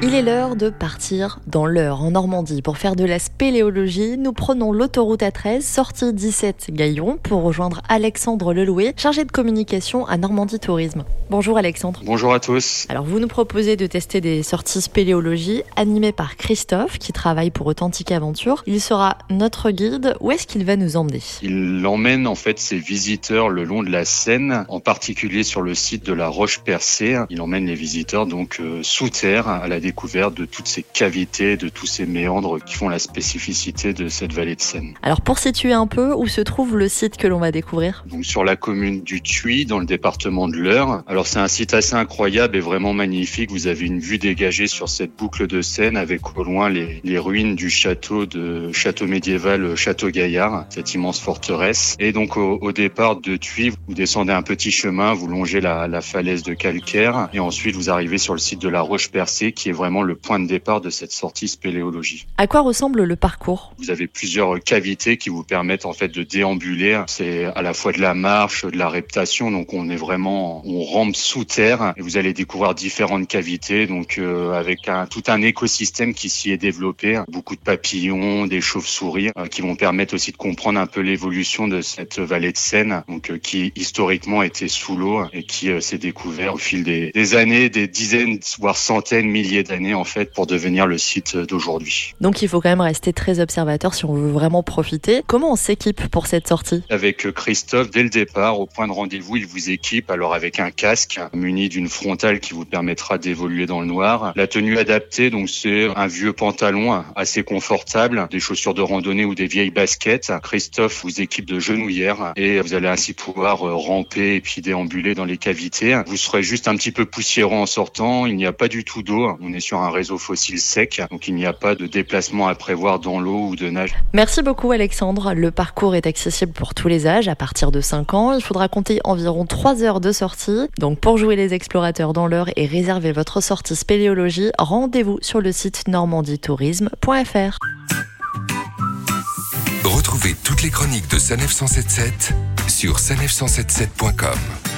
Il est l'heure de partir dans l'heure en Normandie pour faire de la spéléologie. Nous prenons l'autoroute A13, sortie 17 Gaillon, pour rejoindre Alexandre Lelouet, chargé de communication à Normandie Tourisme. Bonjour Alexandre. Bonjour à tous. Alors vous nous proposez de tester des sorties spéléologie animées par Christophe qui travaille pour Authentique Aventure. Il sera notre guide. Où est-ce qu'il va nous emmener? Il emmène en fait ses visiteurs le long de la Seine, en particulier sur le site de la Roche Percée. Il emmène les visiteurs donc euh, sous terre à la découverte de toutes ces cavités, de tous ces méandres qui font la spécificité de cette vallée de Seine. Alors pour situer un peu où se trouve le site que l'on va découvrir? Donc sur la commune du Tuy, dans le département de l'Eure. Alors c'est un site assez incroyable et vraiment magnifique. Vous avez une vue dégagée sur cette boucle de Seine avec au loin les, les ruines du château de château médiéval Château Gaillard, cette immense forteresse. Et donc au, au départ de Tuy, vous descendez un petit chemin, vous longez la, la falaise de calcaire et ensuite vous arrivez sur le site de la Roche Percée qui est vraiment le point de départ de cette sortie spéléologie. À quoi ressemble le parcours? Vous avez plusieurs cavités qui vous permettent en fait de déambuler. C'est à la fois de la marche, de la reptation. Donc on est vraiment, on rampe sous terre et vous allez découvrir différentes cavités. Donc euh, avec un, tout un écosystème qui s'y est développé, beaucoup de papillons, des chauves-souris euh, qui vont permettre aussi de comprendre un peu l'évolution de cette vallée de Seine, donc euh, qui historiquement était sous l'eau et qui euh, s'est découvert au fil des, des années, des dizaines voire centaines, milliers d'années en fait pour devenir le site d'aujourd'hui. Donc il faut quand même rester très observateur si on veut vraiment profiter. Comment on s'équipe pour cette sortie? Avec euh, Christophe, dès le départ, au point de rendez-vous, il vous équipe alors avec un casque muni d'une frontale qui vous permettra d'évoluer dans le noir. La tenue adaptée, donc c'est un vieux pantalon assez confortable, des chaussures de randonnée ou des vieilles baskets. Christophe vous équipe de genouillères et vous allez ainsi pouvoir euh, ramper et puis déambuler dans les cavités. Vous serez juste un petit peu poussiéreux en sortant. Il n'y a pas du tout d'eau. On est sur un réseau fossile sec, donc il n'y a pas de déplacement à prévoir dans l'eau ou de nage. Merci beaucoup Alexandre. Le parcours est accessible pour tous les âges à partir de 5 ans. Il faudra compter environ 3 heures de sortie. Donc pour jouer les explorateurs dans l'heure et réserver votre sortie spéléologie, rendez-vous sur le site normandietourisme.fr. Retrouvez toutes les chroniques de Sanef 177 sur sanef177.com.